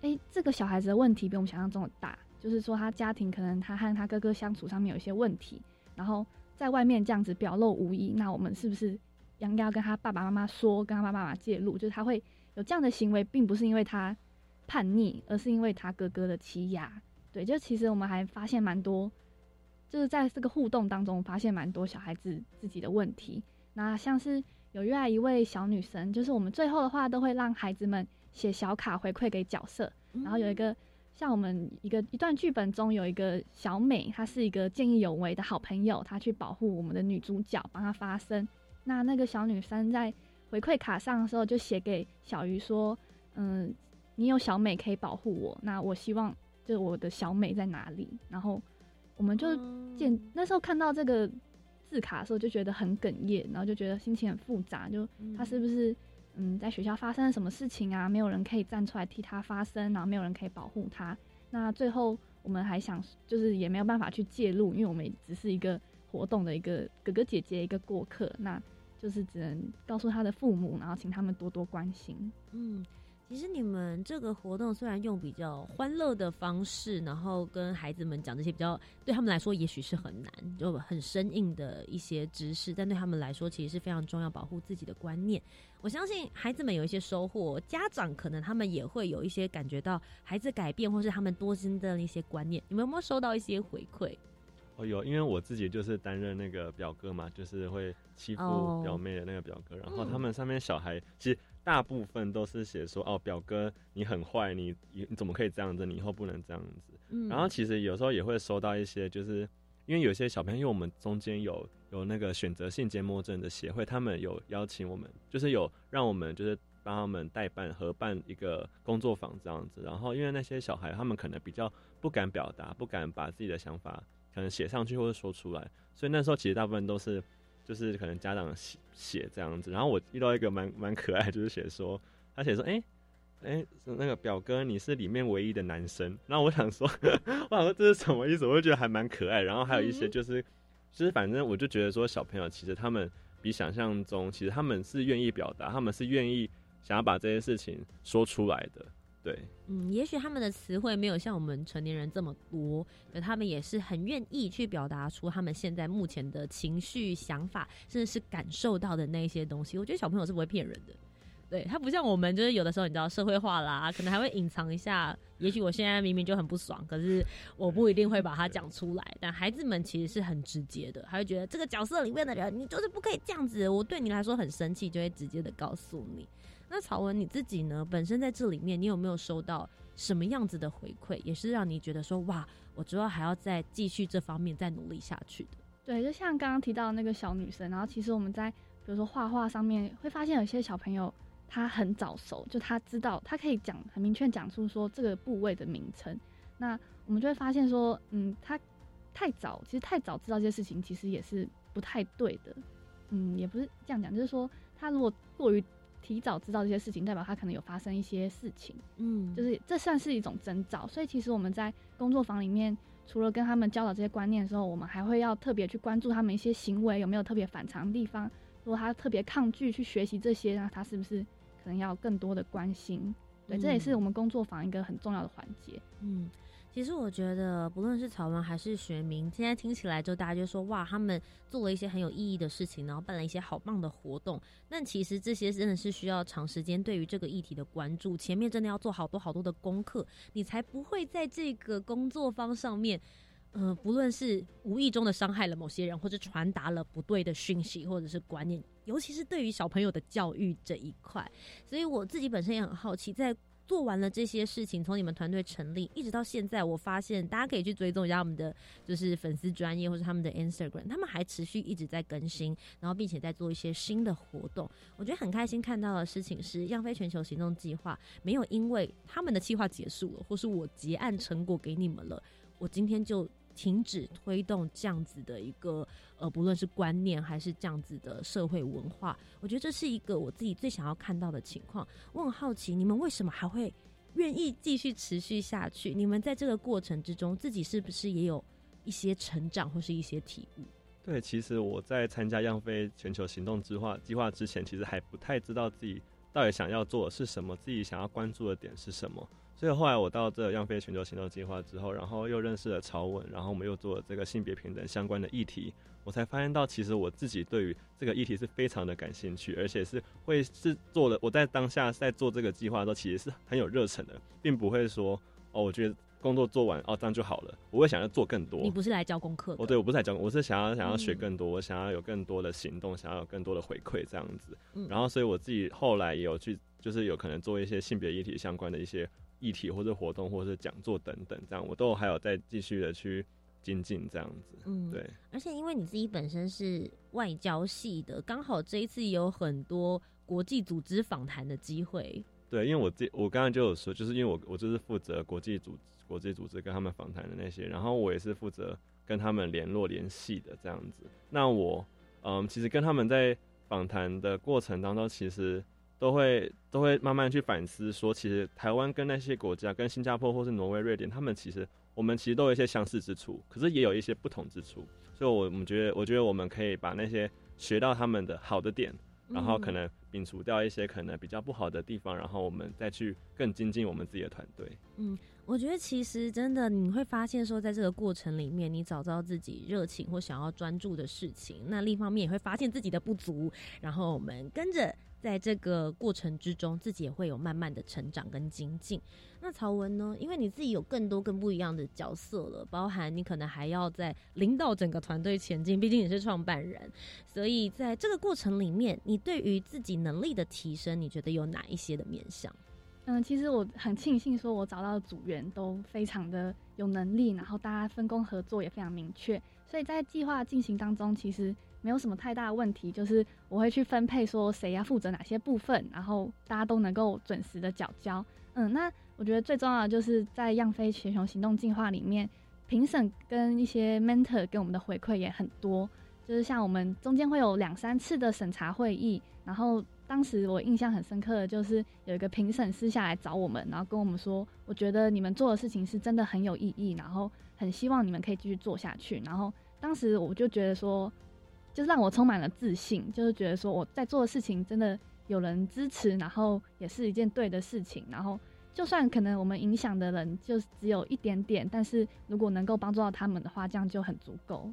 哎，这个小孩子的问题比我们想象中的大，就是说他家庭可能他和他哥哥相处上面有一些问题，然后在外面这样子表露无遗，那我们是不是应该要跟他爸爸妈妈说，跟他爸爸妈妈介入，就是他会有这样的行为，并不是因为他。叛逆，而是因为他哥哥的欺压。对，就其实我们还发现蛮多，就是在这个互动当中发现蛮多小孩子自己的问题。那像是有约来一位小女生，就是我们最后的话都会让孩子们写小卡回馈给角色。然后有一个像我们一个一段剧本中有一个小美，她是一个见义勇为的好朋友，她去保护我们的女主角，帮她发声。那那个小女生在回馈卡上的时候就写给小鱼说：“嗯。”你有小美可以保护我，那我希望就是我的小美在哪里？然后我们就见那时候看到这个字卡的时候，就觉得很哽咽，然后就觉得心情很复杂。就他是不是嗯在学校发生了什么事情啊？没有人可以站出来替他发声，然后没有人可以保护他。那最后我们还想就是也没有办法去介入，因为我们只是一个活动的一个哥哥姐姐一个过客，那就是只能告诉他的父母，然后请他们多多关心。嗯。其实你们这个活动虽然用比较欢乐的方式，然后跟孩子们讲这些比较对他们来说也许是很难，就很生硬的一些知识，但对他们来说其实是非常重要，保护自己的观念。我相信孩子们有一些收获，家长可能他们也会有一些感觉到孩子改变，或是他们多新的一些观念。你们有没有收到一些回馈？哦，有，因为我自己就是担任那个表哥嘛，就是会欺负表妹的那个表哥，然后他们上面小孩其实。大部分都是写说哦，表哥你很坏，你你怎么可以这样子？你以后不能这样子。嗯，然后其实有时候也会收到一些，就是因为有些小朋友，因为我们中间有有那个选择性缄默症的协会，他们有邀请我们，就是有让我们就是帮他们代办合办一个工作坊这样子。然后因为那些小孩他们可能比较不敢表达，不敢把自己的想法可能写上去或者说出来，所以那时候其实大部分都是。就是可能家长写写这样子，然后我遇到一个蛮蛮可爱，就是写说他写说，哎哎，那个表哥你是里面唯一的男生，然后我想说，我想说这是什么意思？我就觉得还蛮可爱。然后还有一些就是，就是反正我就觉得说小朋友其实他们比想象中，其实他们是愿意表达，他们是愿意想要把这些事情说出来的。对，嗯，也许他们的词汇没有像我们成年人这么多，可他们也是很愿意去表达出他们现在目前的情绪、想法，甚至是感受到的那些东西。我觉得小朋友是不会骗人的，对他不像我们，就是有的时候你知道社会化啦，可能还会隐藏一下。也许我现在明明就很不爽，可是我不一定会把它讲出来。但孩子们其实是很直接的，他会觉得这个角色里面的人，你就是不可以这样子。我对你来说很生气，就会直接的告诉你。那曹文你自己呢？本身在这里面，你有没有收到什么样子的回馈，也是让你觉得说哇，我主要还要再继续这方面再努力下去的？对，就像刚刚提到那个小女生，然后其实我们在比如说画画上面会发现，有些小朋友他很早熟，就他知道他可以讲很明确讲出说这个部位的名称，那我们就会发现说，嗯，他太早，其实太早知道这些事情，其实也是不太对的。嗯，也不是这样讲，就是说他如果过于提早知道这些事情，代表他可能有发生一些事情。嗯，就是这算是一种征兆。所以其实我们在工作坊里面，除了跟他们教导这些观念的时候，我们还会要特别去关注他们一些行为有没有特别反常的地方。如果他特别抗拒去学习这些，那他是不是可能要更多的关心？对，这也是我们工作坊一个很重要的环节。嗯。其实我觉得，不论是草文还是学名，现在听起来就大家就说哇，他们做了一些很有意义的事情，然后办了一些好棒的活动。但其实这些真的是需要长时间对于这个议题的关注，前面真的要做好多好多的功课，你才不会在这个工作方上面，呃，不论是无意中的伤害了某些人，或者传达了不对的讯息或者是观念，尤其是对于小朋友的教育这一块。所以我自己本身也很好奇，在。做完了这些事情，从你们团队成立一直到现在，我发现大家可以去追踪一下我们的就是粉丝专业或者他们的 Instagram，他们还持续一直在更新，然后并且在做一些新的活动。我觉得很开心看到的事情是，样飞全球行动计划没有因为他们的计划结束了，或是我结案成果给你们了，我今天就。停止推动这样子的一个呃，不论是观念还是这样子的社会文化，我觉得这是一个我自己最想要看到的情况。我很好奇，你们为什么还会愿意继续持续下去？你们在这个过程之中，自己是不是也有一些成长或是一些体悟？对，其实我在参加样飞全球行动计划计划之前，其实还不太知道自己到底想要做的是什么，自己想要关注的点是什么。所以后来我到这样飞全球行动计划之后，然后又认识了曹文，然后我们又做了这个性别平等相关的议题，我才发现到其实我自己对于这个议题是非常的感兴趣，而且是会是做的。我在当下在做这个计划的时候，其实是很有热忱的，并不会说哦，我觉得工作做完哦这样就好了，我会想要做更多。你不是来教功课？哦，对我不是来教，我是想要想要学更多，我想要有更多的行动，想要有更多的回馈这样子。然后，所以我自己后来也有去，就是有可能做一些性别议题相关的一些。议题或者活动或者是讲座等等，这样我都还有在继续的去精进这样子。嗯，对。而且因为你自己本身是外交系的，刚好这一次有很多国际组织访谈的机会。对，因为我这我刚刚就有说，就是因为我我就是负责国际组国际组织跟他们访谈的那些，然后我也是负责跟他们联络联系的这样子。那我嗯，其实跟他们在访谈的过程当中，其实。都会都会慢慢去反思，说其实台湾跟那些国家，跟新加坡或是挪威、瑞典，他们其实我们其实都有一些相似之处，可是也有一些不同之处。所以，我们觉得，我觉得我们可以把那些学到他们的好的点，然后可能摒除掉一些可能比较不好的地方，然后我们再去更精进我们自己的团队。嗯，我觉得其实真的你会发现说，在这个过程里面，你找到自己热情或想要专注的事情，那另一方面也会发现自己的不足，然后我们跟着。在这个过程之中，自己也会有慢慢的成长跟精进。那曹文呢？因为你自己有更多更不一样的角色了，包含你可能还要在领导整个团队前进，毕竟你是创办人。所以在这个过程里面，你对于自己能力的提升，你觉得有哪一些的面向？嗯，其实我很庆幸，说我找到的组员都非常的有能力，然后大家分工合作也非常明确，所以在计划进行当中，其实。没有什么太大的问题，就是我会去分配说谁要负责哪些部分，然后大家都能够准时的缴交。嗯，那我觉得最重要的就是在样飞全球行动计划里面，评审跟一些 mentor 给我们的回馈也很多，就是像我们中间会有两三次的审查会议，然后当时我印象很深刻的就是有一个评审私下来找我们，然后跟我们说，我觉得你们做的事情是真的很有意义，然后很希望你们可以继续做下去。然后当时我就觉得说。就让我充满了自信，就是觉得说我在做的事情真的有人支持，然后也是一件对的事情。然后就算可能我们影响的人就只有一点点，但是如果能够帮助到他们的话，这样就很足够。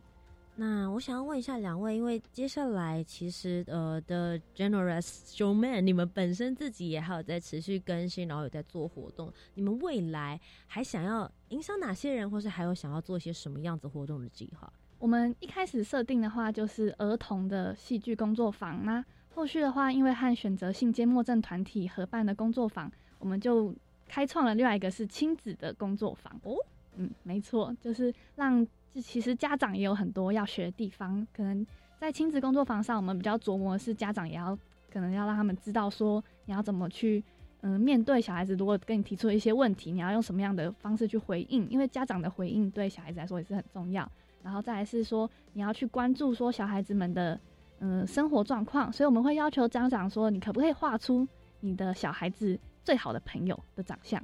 那我想要问一下两位，因为接下来其实呃的 Generous Showman，你们本身自己也还有在持续更新，然后有在做活动。你们未来还想要影响哪些人，或是还有想要做一些什么样子活动的计划？我们一开始设定的话，就是儿童的戏剧工作坊。那后续的话，因为和选择性缄默症团体合办的工作坊，我们就开创了另外一个是亲子的工作坊。哦，嗯，没错，就是让其实家长也有很多要学的地方。可能在亲子工作坊上，我们比较琢磨的是家长也要可能要让他们知道说你要怎么去，嗯，面对小孩子如果跟你提出了一些问题，你要用什么样的方式去回应，因为家长的回应对小孩子来说也是很重要。然后再来是说你要去关注说小孩子们的嗯生活状况，所以我们会要求家长说，你可不可以画出你的小孩子最好的朋友的长相，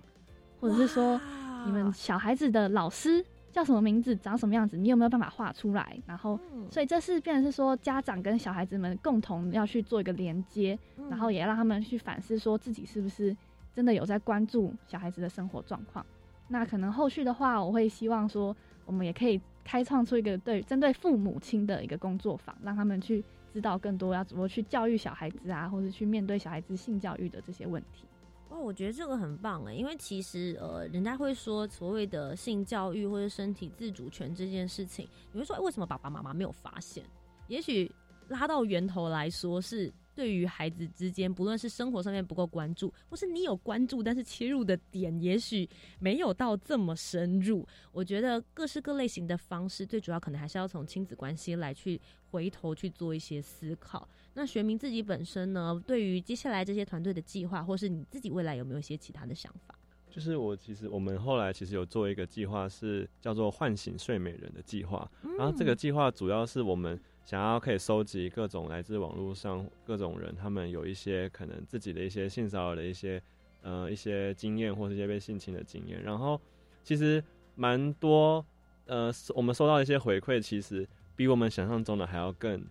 或者是说你们小孩子的老师。叫什么名字，长什么样子，你有没有办法画出来？然后，所以这是变成是说，家长跟小孩子们共同要去做一个连接，然后也让他们去反思，说自己是不是真的有在关注小孩子的生活状况。那可能后续的话，我会希望说，我们也可以开创出一个对针对父母亲的一个工作坊，让他们去知道更多要怎么去教育小孩子啊，或者去面对小孩子性教育的这些问题。哦，我觉得这个很棒哎，因为其实呃，人家会说所谓的性教育或者身体自主权这件事情，你会说为什么爸爸妈妈没有发现？也许拉到源头来说是。对于孩子之间，不论是生活上面不够关注，或是你有关注，但是切入的点也许没有到这么深入。我觉得各式各类型的方式，最主要可能还是要从亲子关系来去回头去做一些思考。那学明自己本身呢，对于接下来这些团队的计划，或是你自己未来有没有一些其他的想法？就是我其实我们后来其实有做一个计划，是叫做唤醒睡美人的计划。然后这个计划主要是我们。想要可以收集各种来自网络上各种人，他们有一些可能自己的一些性骚扰的一些呃一些经验，或是一些被性侵的经验。然后其实蛮多呃，我们收到一些回馈，其实比我们想象中的还要更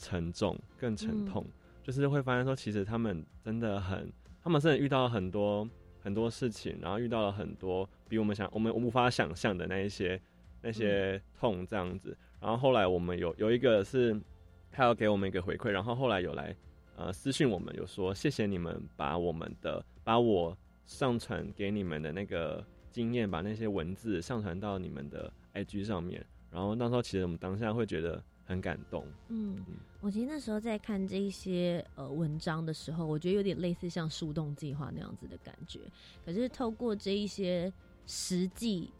沉重、更沉痛。就是会发现说，其实他们真的很，他们真的遇到了很多很多事情，然后遇到了很多比我们想我们无法想象的那一些那些痛这样子。然后后来我们有有一个是，他要给我们一个回馈，然后后来有来呃私信我们，有说谢谢你们把我们的把我上传给你们的那个经验，把那些文字上传到你们的 IG 上面。然后那时候其实我们当下会觉得很感动。嗯，我其实那时候在看这一些呃文章的时候，我觉得有点类似像树洞计划那样子的感觉。可是透过这一些实际，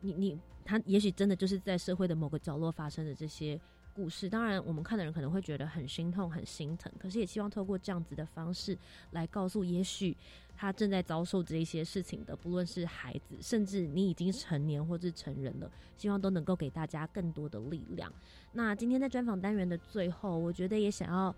你你。他也许真的就是在社会的某个角落发生的这些故事，当然我们看的人可能会觉得很心痛、很心疼，可是也希望透过这样子的方式来告诉，也许他正在遭受这一些事情的，不论是孩子，甚至你已经成年或是成人了，希望都能够给大家更多的力量。那今天在专访单元的最后，我觉得也想要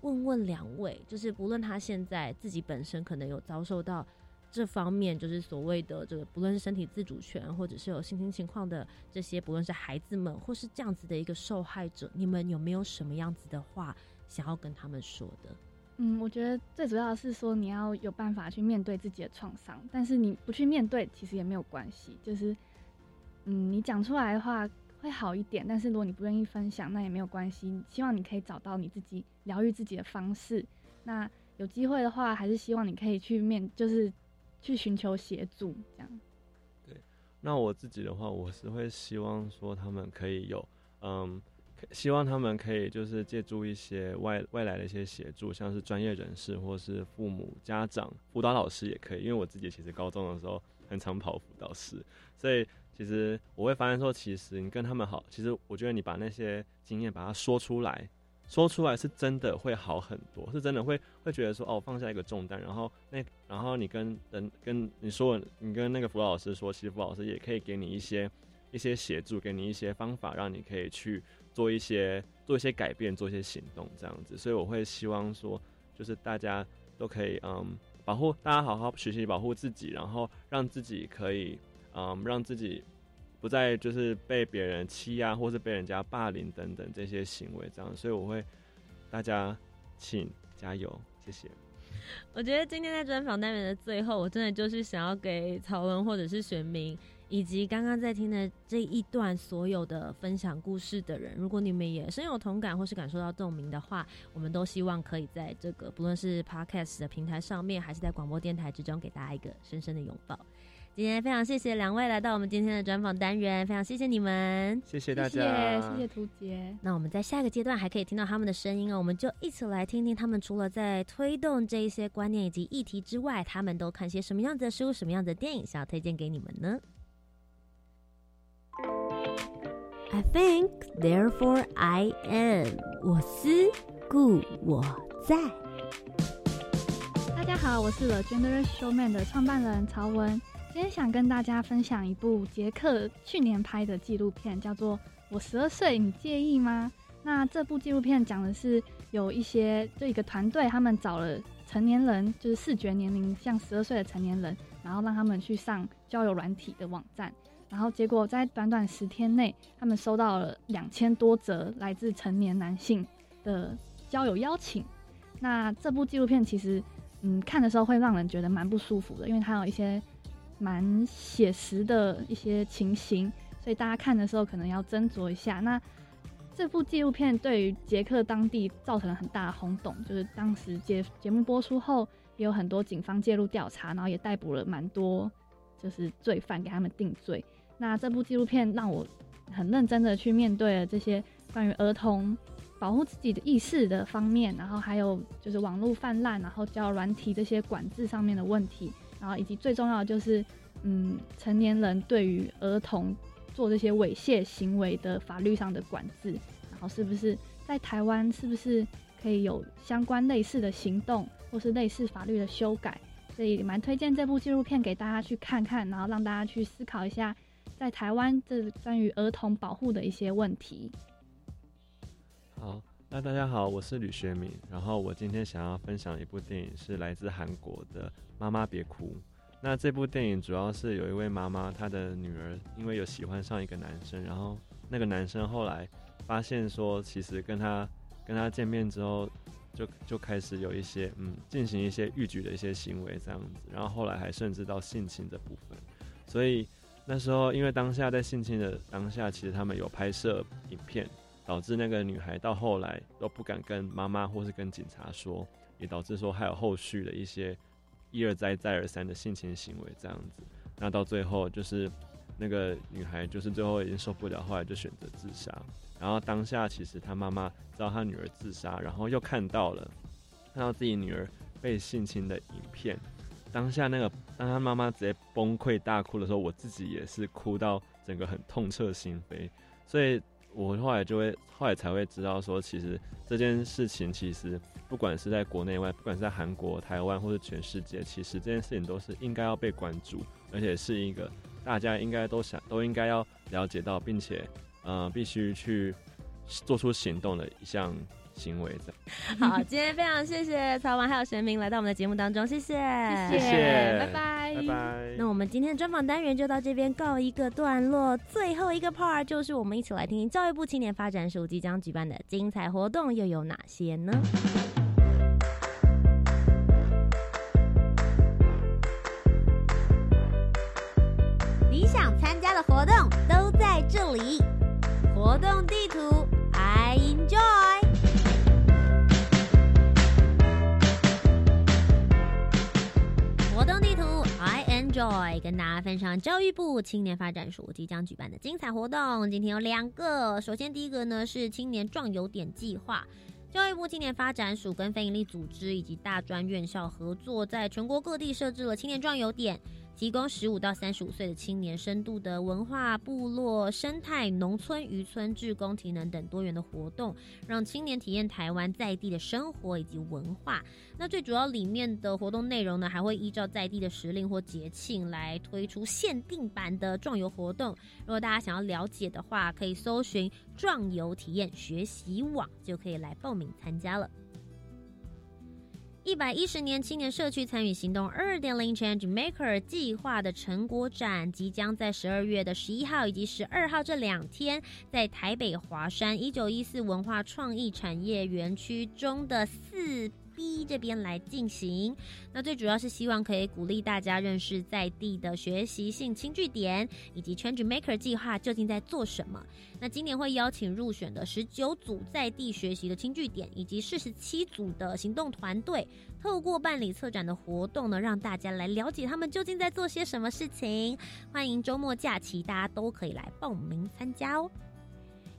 问问两位，就是不论他现在自己本身可能有遭受到。这方面就是所谓的这个，不论是身体自主权，或者是有性侵情况的这些，不论是孩子们，或是这样子的一个受害者，你们有没有什么样子的话想要跟他们说的？嗯，我觉得最主要是说你要有办法去面对自己的创伤，但是你不去面对，其实也没有关系。就是，嗯，你讲出来的话会好一点，但是如果你不愿意分享，那也没有关系。希望你可以找到你自己疗愈自己的方式。那有机会的话，还是希望你可以去面，就是。去寻求协助，这样。对，那我自己的话，我是会希望说他们可以有，嗯，希望他们可以就是借助一些外外来的一些协助，像是专业人士或是父母、家长、辅导老师也可以。因为我自己其实高中的时候很常跑辅导室，所以其实我会发现说，其实你跟他们好，其实我觉得你把那些经验把它说出来。说出来是真的会好很多，是真的会会觉得说哦放下一个重担，然后那然后你跟人跟你说你跟那个辅导老师说，其实辅导老师也可以给你一些一些协助，给你一些方法，让你可以去做一些做一些改变，做一些行动这样子。所以我会希望说，就是大家都可以嗯保护大家好好学习保护自己，然后让自己可以嗯让自己。不再就是被别人欺压，或是被人家霸凌等等这些行为，这样，所以我会大家请加油，谢谢。我觉得今天在专访单元的最后，我真的就是想要给曹文或者是选民，以及刚刚在听的这一段所有的分享故事的人，如果你们也深有同感或是感受到共鸣的话，我们都希望可以在这个不论是 Podcast 的平台上面，还是在广播电台之中，给大家一个深深的拥抱。今天非常谢谢两位来到我们今天的专访单元，非常谢谢你们，谢谢大家，谢谢图杰。那我们在下一个阶段还可以听到他们的声音哦，我们就一起来听听他们除了在推动这一些观念以及议题之外，他们都看些什么样子的书、什么样子的电影，想要推荐给你们呢？I think, therefore I am。我思故我在。大家好，我是 The Generation Showman 的创办人曹文。今天想跟大家分享一部杰克去年拍的纪录片，叫做《我十二岁，你介意吗》。那这部纪录片讲的是有一些就一个团队，他们找了成年人，就是视觉年龄像十二岁的成年人，然后让他们去上交友软体的网站，然后结果在短短十天内，他们收到了两千多则来自成年男性的交友邀请。那这部纪录片其实。嗯，看的时候会让人觉得蛮不舒服的，因为它有一些蛮写实的一些情形，所以大家看的时候可能要斟酌一下。那这部纪录片对于捷克当地造成了很大的轰动，就是当时节节目播出后，也有很多警方介入调查，然后也逮捕了蛮多就是罪犯，给他们定罪。那这部纪录片让我很认真的去面对了这些关于儿童。保护自己的意识的方面，然后还有就是网络泛滥，然后教软体这些管制上面的问题，然后以及最重要的就是，嗯，成年人对于儿童做这些猥亵行为的法律上的管制，然后是不是在台湾是不是可以有相关类似的行动，或是类似法律的修改？所以蛮推荐这部纪录片给大家去看看，然后让大家去思考一下，在台湾这关于儿童保护的一些问题。好，那大家好，我是吕学敏。然后我今天想要分享一部电影，是来自韩国的《妈妈别哭》。那这部电影主要是有一位妈妈，她的女儿因为有喜欢上一个男生，然后那个男生后来发现说，其实跟他跟他见面之后，就就开始有一些嗯，进行一些欲举的一些行为这样子。然后后来还甚至到性侵的部分。所以那时候因为当下在性侵的当下，其实他们有拍摄影片。导致那个女孩到后来都不敢跟妈妈或是跟警察说，也导致说还有后续的一些一而再再而三的性侵行为这样子。那到最后就是那个女孩就是最后已经受不了，后来就选择自杀。然后当下其实她妈妈知道她女儿自杀，然后又看到了看到自己女儿被性侵的影片，当下那个当他妈妈直接崩溃大哭的时候，我自己也是哭到整个很痛彻心扉，所以。我后来就会，后来才会知道说，其实这件事情，其实不管是在国内外，不管是在韩国、台湾或者全世界，其实这件事情都是应该要被关注，而且是一个大家应该都想都应该要了解到，并且，呃，必须去做出行动的一项。行为的。好，今天非常谢谢曹王还有玄明来到我们的节目当中，谢谢，谢谢，拜拜，拜拜。那我们今天的专访单元就到这边告一个段落，最后一个 part 就是我们一起来听听教育部青年发展署即将举办的精彩活动又有哪些呢？你想参加的活动都在这里，活动地图跟大家分享教育部青年发展署即将举办的精彩活动。今天有两个，首先第一个呢是青年壮游点计划，教育部青年发展署跟非营利组织以及大专院校合作，在全国各地设置了青年壮游点。提供十五到三十五岁的青年深度的文化、部落、生态、农村、渔村、志工、体能等多元的活动，让青年体验台湾在地的生活以及文化。那最主要里面的活动内容呢，还会依照在地的时令或节庆来推出限定版的壮游活动。如果大家想要了解的话，可以搜寻壮游体验学习网，就可以来报名参加了。一百一十年青年社区参与行动二点零 Change Maker 计划的成果展，即将在十二月的十一号以及十二号这两天，在台北华山一九一四文化创意产业园区中的四。B 这边来进行，那最主要是希望可以鼓励大家认识在地的学习性轻据点，以及 Change Maker 计划究竟在做什么。那今年会邀请入选的十九组在地学习的轻据点，以及四十七组的行动团队，透过办理策展的活动呢，让大家来了解他们究竟在做些什么事情。欢迎周末假期大家都可以来报名参加哦。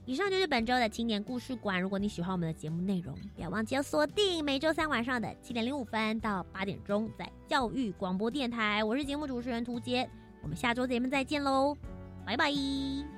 以上就是本周的青年故事馆。如果你喜欢我们的节目内容，不要忘记要锁定每周三晚上的七点零五分到八点钟，在教育广播电台。我是节目主持人涂杰，我们下周节目再见喽，拜拜。